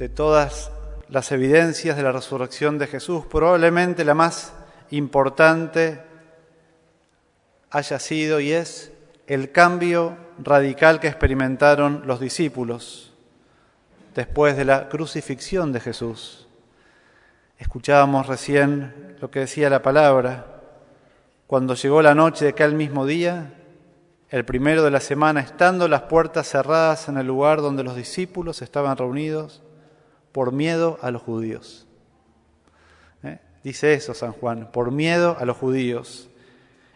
de todas las evidencias de la resurrección de Jesús, probablemente la más importante haya sido y es el cambio radical que experimentaron los discípulos después de la crucifixión de Jesús. Escuchábamos recién lo que decía la palabra. Cuando llegó la noche de aquel mismo día, el primero de la semana, estando las puertas cerradas en el lugar donde los discípulos estaban reunidos, por miedo a los judíos. ¿Eh? Dice eso San Juan, por miedo a los judíos,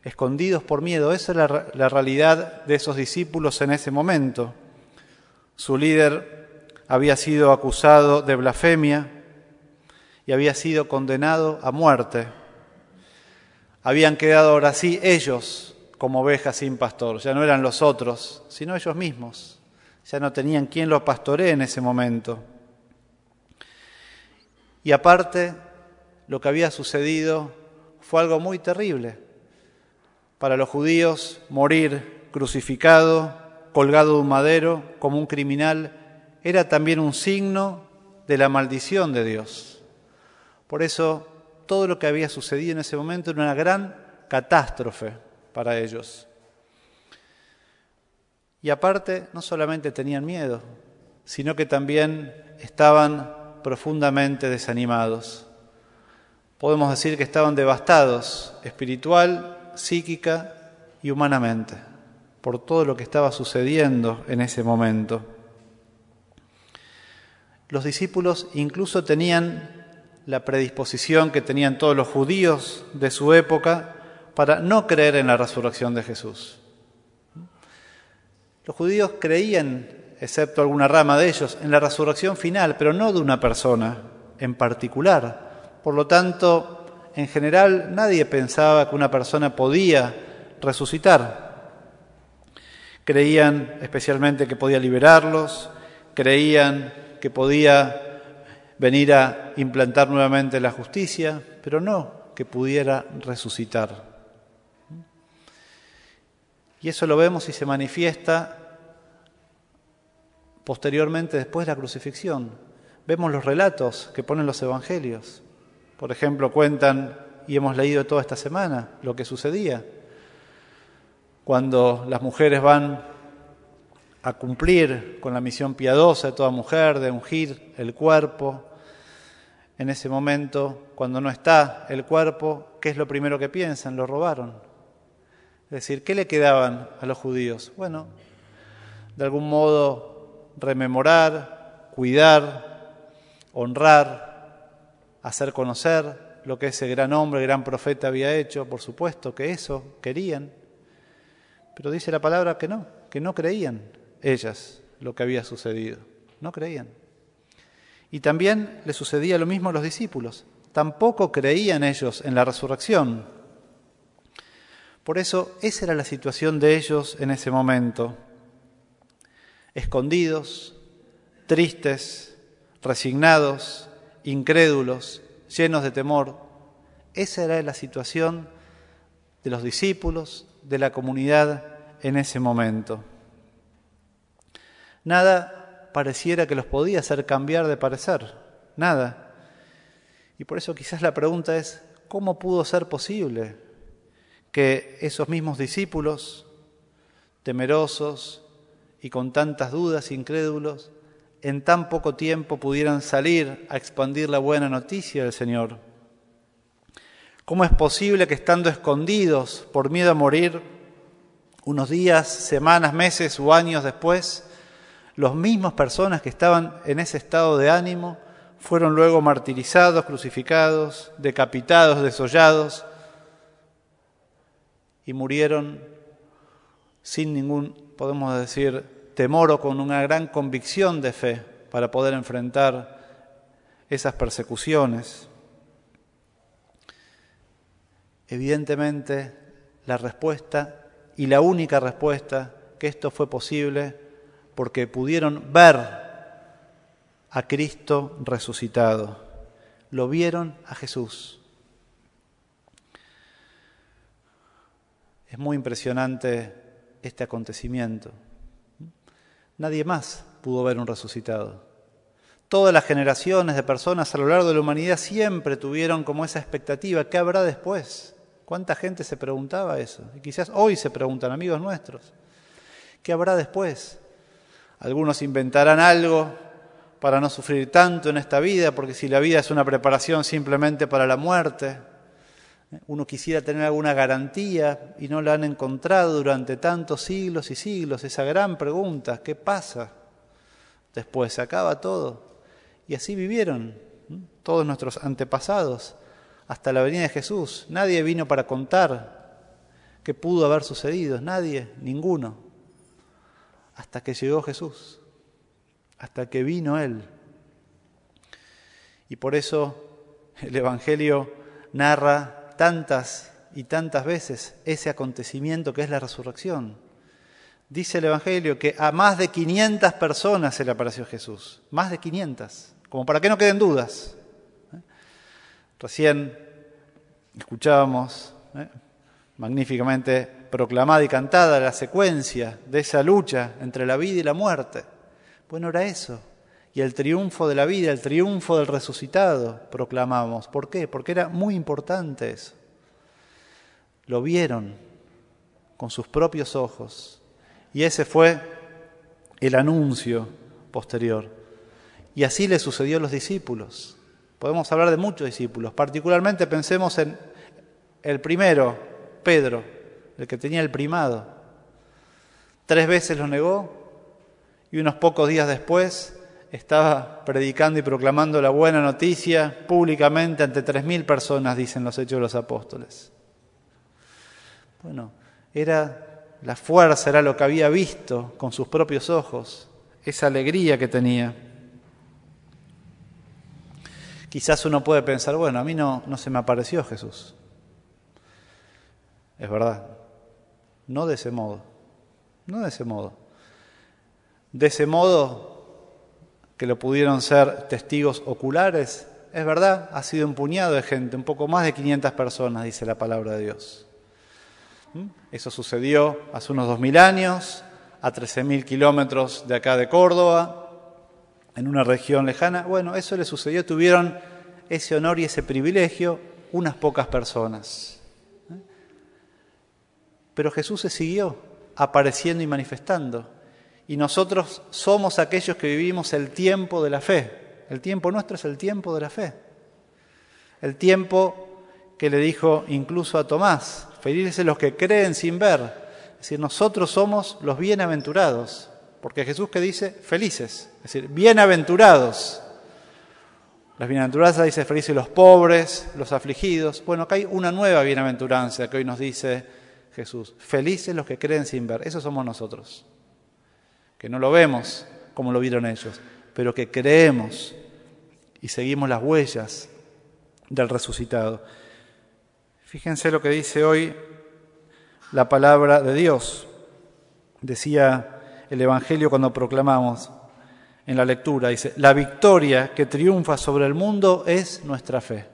escondidos por miedo. Esa es la, la realidad de esos discípulos en ese momento. Su líder había sido acusado de blasfemia y había sido condenado a muerte. Habían quedado ahora sí ellos como ovejas sin pastor, ya no eran los otros, sino ellos mismos. Ya no tenían quien los pastoree en ese momento. Y aparte, lo que había sucedido fue algo muy terrible. Para los judíos, morir crucificado, colgado de un madero, como un criminal, era también un signo de la maldición de Dios. Por eso, todo lo que había sucedido en ese momento era una gran catástrofe para ellos. Y aparte, no solamente tenían miedo, sino que también estaban profundamente desanimados. Podemos decir que estaban devastados espiritual, psíquica y humanamente por todo lo que estaba sucediendo en ese momento. Los discípulos incluso tenían la predisposición que tenían todos los judíos de su época para no creer en la resurrección de Jesús. Los judíos creían excepto alguna rama de ellos, en la resurrección final, pero no de una persona en particular. Por lo tanto, en general nadie pensaba que una persona podía resucitar. Creían especialmente que podía liberarlos, creían que podía venir a implantar nuevamente la justicia, pero no que pudiera resucitar. Y eso lo vemos y se manifiesta posteriormente después de la crucifixión. Vemos los relatos que ponen los evangelios. Por ejemplo, cuentan, y hemos leído toda esta semana, lo que sucedía cuando las mujeres van a cumplir con la misión piadosa de toda mujer de ungir el cuerpo. En ese momento, cuando no está el cuerpo, ¿qué es lo primero que piensan? Lo robaron. Es decir, ¿qué le quedaban a los judíos? Bueno, de algún modo rememorar, cuidar, honrar, hacer conocer lo que ese gran hombre, gran profeta había hecho, por supuesto que eso querían, pero dice la palabra que no, que no creían ellas lo que había sucedido, no creían. Y también le sucedía lo mismo a los discípulos, tampoco creían ellos en la resurrección. Por eso esa era la situación de ellos en ese momento escondidos, tristes, resignados, incrédulos, llenos de temor. Esa era la situación de los discípulos, de la comunidad en ese momento. Nada pareciera que los podía hacer cambiar de parecer, nada. Y por eso quizás la pregunta es, ¿cómo pudo ser posible que esos mismos discípulos, temerosos, y con tantas dudas, incrédulos, en tan poco tiempo pudieran salir a expandir la buena noticia del Señor? ¿Cómo es posible que estando escondidos por miedo a morir, unos días, semanas, meses o años después, los mismos personas que estaban en ese estado de ánimo fueron luego martirizados, crucificados, decapitados, desollados y murieron sin ningún, podemos decir, temor o con una gran convicción de fe para poder enfrentar esas persecuciones. Evidentemente, la respuesta y la única respuesta que esto fue posible porque pudieron ver a Cristo resucitado. Lo vieron a Jesús. Es muy impresionante este acontecimiento. Nadie más pudo ver un resucitado. todas las generaciones de personas a lo largo de la humanidad siempre tuvieron como esa expectativa, ¿qué habrá después? ¿Cuánta gente se preguntaba eso? Y quizás hoy se preguntan, amigos nuestros, ¿qué habrá después? Algunos inventarán algo para no sufrir tanto en esta vida, porque si la vida es una preparación simplemente para la muerte, uno quisiera tener alguna garantía y no la han encontrado durante tantos siglos y siglos. Esa gran pregunta, ¿qué pasa? Después se acaba todo. Y así vivieron todos nuestros antepasados hasta la venida de Jesús. Nadie vino para contar qué pudo haber sucedido, nadie, ninguno, hasta que llegó Jesús, hasta que vino Él. Y por eso el Evangelio narra tantas y tantas veces ese acontecimiento que es la resurrección. Dice el Evangelio que a más de 500 personas se le apareció Jesús, más de 500, como para que no queden dudas. ¿eh? Recién escuchábamos ¿eh? magníficamente proclamada y cantada la secuencia de esa lucha entre la vida y la muerte. Bueno, era eso. Y el triunfo de la vida, el triunfo del resucitado, proclamamos. ¿Por qué? Porque era muy importante eso. Lo vieron con sus propios ojos. Y ese fue el anuncio posterior. Y así le sucedió a los discípulos. Podemos hablar de muchos discípulos. Particularmente pensemos en el primero, Pedro, el que tenía el primado. Tres veces lo negó y unos pocos días después estaba predicando y proclamando la buena noticia públicamente ante tres mil personas, dicen los hechos de los apóstoles. Bueno, era la fuerza era lo que había visto con sus propios ojos, esa alegría que tenía. Quizás uno puede pensar, bueno, a mí no, no se me apareció Jesús. Es verdad, no de ese modo, no de ese modo. De ese modo que lo pudieron ser testigos oculares, es verdad, ha sido un puñado de gente, un poco más de 500 personas, dice la palabra de Dios. ¿Mm? Eso sucedió hace unos dos mil años, a 13.000 kilómetros de acá de Córdoba, en una región lejana. Bueno, eso le sucedió, tuvieron ese honor y ese privilegio unas pocas personas. ¿eh? Pero Jesús se siguió apareciendo y manifestando. Y nosotros somos aquellos que vivimos el tiempo de la fe. El tiempo nuestro es el tiempo de la fe. El tiempo que le dijo incluso a Tomás, Felices los que creen sin ver. Es decir, nosotros somos los bienaventurados. Porque Jesús que dice felices, es decir, bienaventurados. Las bienaventuranzas dice felices los pobres, los afligidos. Bueno, acá hay una nueva bienaventuranza que hoy nos dice Jesús. Felices los que creen sin ver. Esos somos nosotros. Que no lo vemos como lo vieron ellos, pero que creemos y seguimos las huellas del resucitado. Fíjense lo que dice hoy la palabra de Dios. Decía el Evangelio cuando proclamamos en la lectura, dice, la victoria que triunfa sobre el mundo es nuestra fe.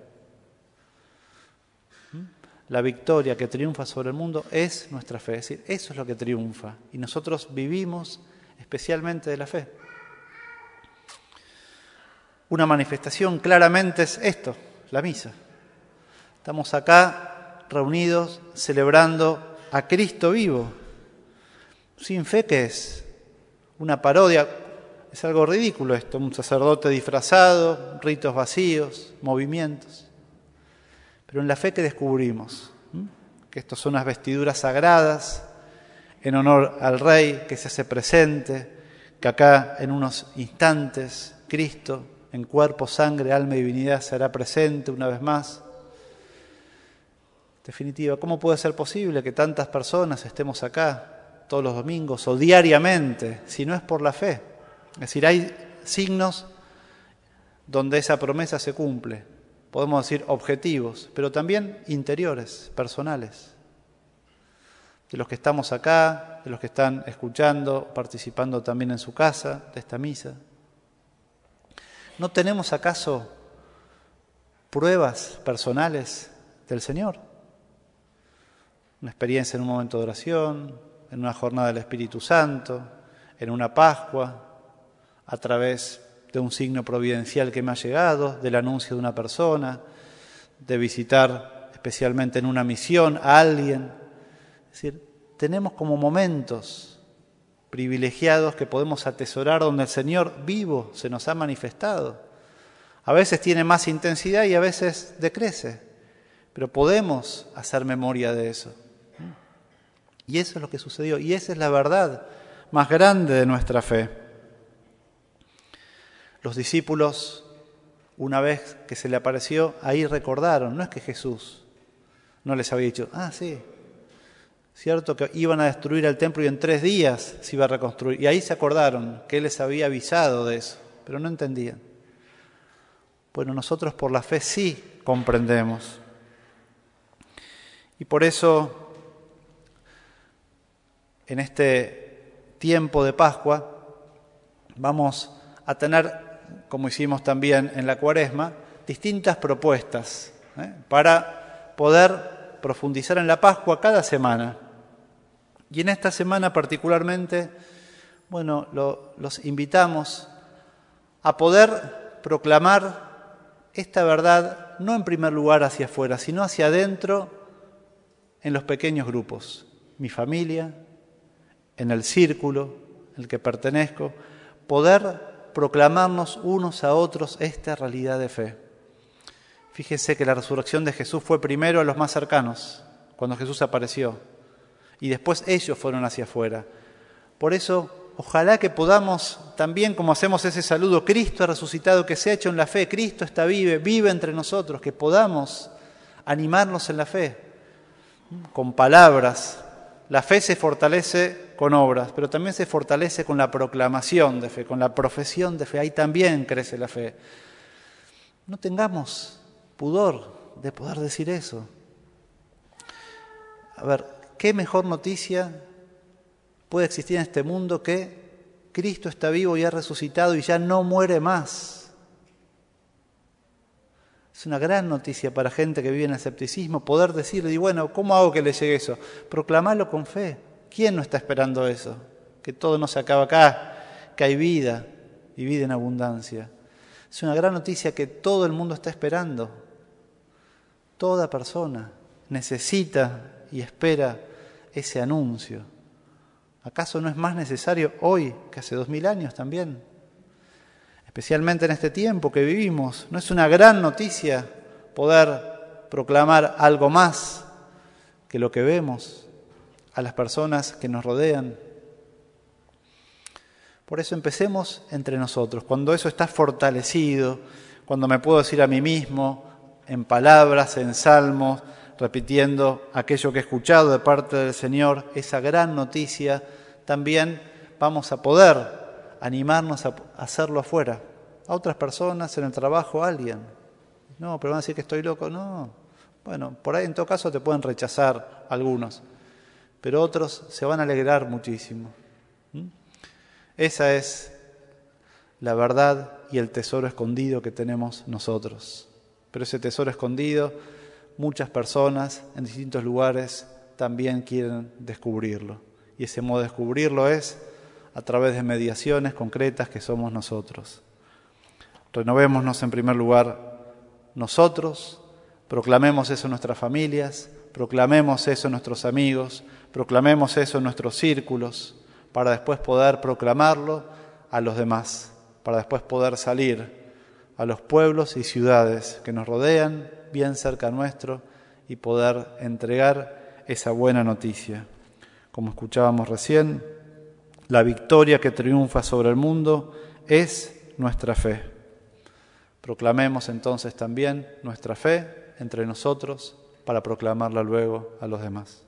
¿Mm? La victoria que triunfa sobre el mundo es nuestra fe. Es decir, eso es lo que triunfa. Y nosotros vivimos especialmente de la fe. Una manifestación claramente es esto, la misa. Estamos acá reunidos celebrando a Cristo vivo. Sin fe, ¿qué es? Una parodia. Es algo ridículo esto, un sacerdote disfrazado, ritos vacíos, movimientos. Pero en la fe que descubrimos, que estas son unas vestiduras sagradas en honor al Rey que se hace presente, que acá en unos instantes Cristo, en cuerpo, sangre, alma y divinidad, será presente una vez más. Definitiva, ¿cómo puede ser posible que tantas personas estemos acá todos los domingos o diariamente si no es por la fe? Es decir, hay signos donde esa promesa se cumple, podemos decir objetivos, pero también interiores, personales, de los que estamos acá, de los que están escuchando, participando también en su casa de esta misa. ¿No tenemos acaso pruebas personales del Señor? una experiencia en un momento de oración, en una jornada del Espíritu Santo, en una Pascua, a través de un signo providencial que me ha llegado, del anuncio de una persona, de visitar especialmente en una misión a alguien. Es decir, tenemos como momentos privilegiados que podemos atesorar donde el Señor vivo se nos ha manifestado. A veces tiene más intensidad y a veces decrece, pero podemos hacer memoria de eso. Y eso es lo que sucedió, y esa es la verdad más grande de nuestra fe. Los discípulos, una vez que se le apareció, ahí recordaron, no es que Jesús no les había dicho, ah, sí, cierto que iban a destruir el templo y en tres días se iba a reconstruir. Y ahí se acordaron que Él les había avisado de eso, pero no entendían. Bueno, nosotros por la fe sí comprendemos. Y por eso, en este tiempo de Pascua, vamos a tener como hicimos también en la cuaresma, distintas propuestas ¿eh? para poder profundizar en la Pascua cada semana. Y en esta semana particularmente, bueno, los invitamos a poder proclamar esta verdad no en primer lugar hacia afuera, sino hacia adentro en los pequeños grupos, mi familia, en el círculo al que pertenezco, poder proclamarnos unos a otros esta realidad de fe. Fíjese que la resurrección de Jesús fue primero a los más cercanos, cuando Jesús apareció, y después ellos fueron hacia afuera. Por eso, ojalá que podamos, también como hacemos ese saludo, Cristo ha resucitado, que se ha hecho en la fe, Cristo está vive, vive entre nosotros, que podamos animarnos en la fe, con palabras. La fe se fortalece con obras, pero también se fortalece con la proclamación de fe, con la profesión de fe. Ahí también crece la fe. No tengamos pudor de poder decir eso. A ver, ¿qué mejor noticia puede existir en este mundo que Cristo está vivo y ha resucitado y ya no muere más? Es una gran noticia para gente que vive en escepticismo poder decirle, y bueno, ¿cómo hago que le llegue eso? Proclamarlo con fe. ¿Quién no está esperando eso? Que todo no se acaba acá, que hay vida y vida en abundancia. Es una gran noticia que todo el mundo está esperando. Toda persona necesita y espera ese anuncio. ¿Acaso no es más necesario hoy que hace dos mil años también? Especialmente en este tiempo que vivimos. ¿No es una gran noticia poder proclamar algo más que lo que vemos? a las personas que nos rodean. Por eso empecemos entre nosotros. Cuando eso está fortalecido, cuando me puedo decir a mí mismo, en palabras, en salmos, repitiendo aquello que he escuchado de parte del Señor, esa gran noticia, también vamos a poder animarnos a hacerlo afuera, a otras personas, en el trabajo, a alguien. No, pero van a decir que estoy loco. No. Bueno, por ahí en todo caso te pueden rechazar algunos pero otros se van a alegrar muchísimo. ¿Mm? Esa es la verdad y el tesoro escondido que tenemos nosotros. Pero ese tesoro escondido, muchas personas en distintos lugares también quieren descubrirlo. Y ese modo de descubrirlo es a través de mediaciones concretas que somos nosotros. Renovémonos en primer lugar nosotros, proclamemos eso en nuestras familias, proclamemos eso en nuestros amigos, proclamemos eso en nuestros círculos, para después poder proclamarlo a los demás, para después poder salir a los pueblos y ciudades que nos rodean, bien cerca nuestro, y poder entregar esa buena noticia. Como escuchábamos recién, la victoria que triunfa sobre el mundo es nuestra fe. Proclamemos entonces también nuestra fe entre nosotros para proclamarla luego a los demás.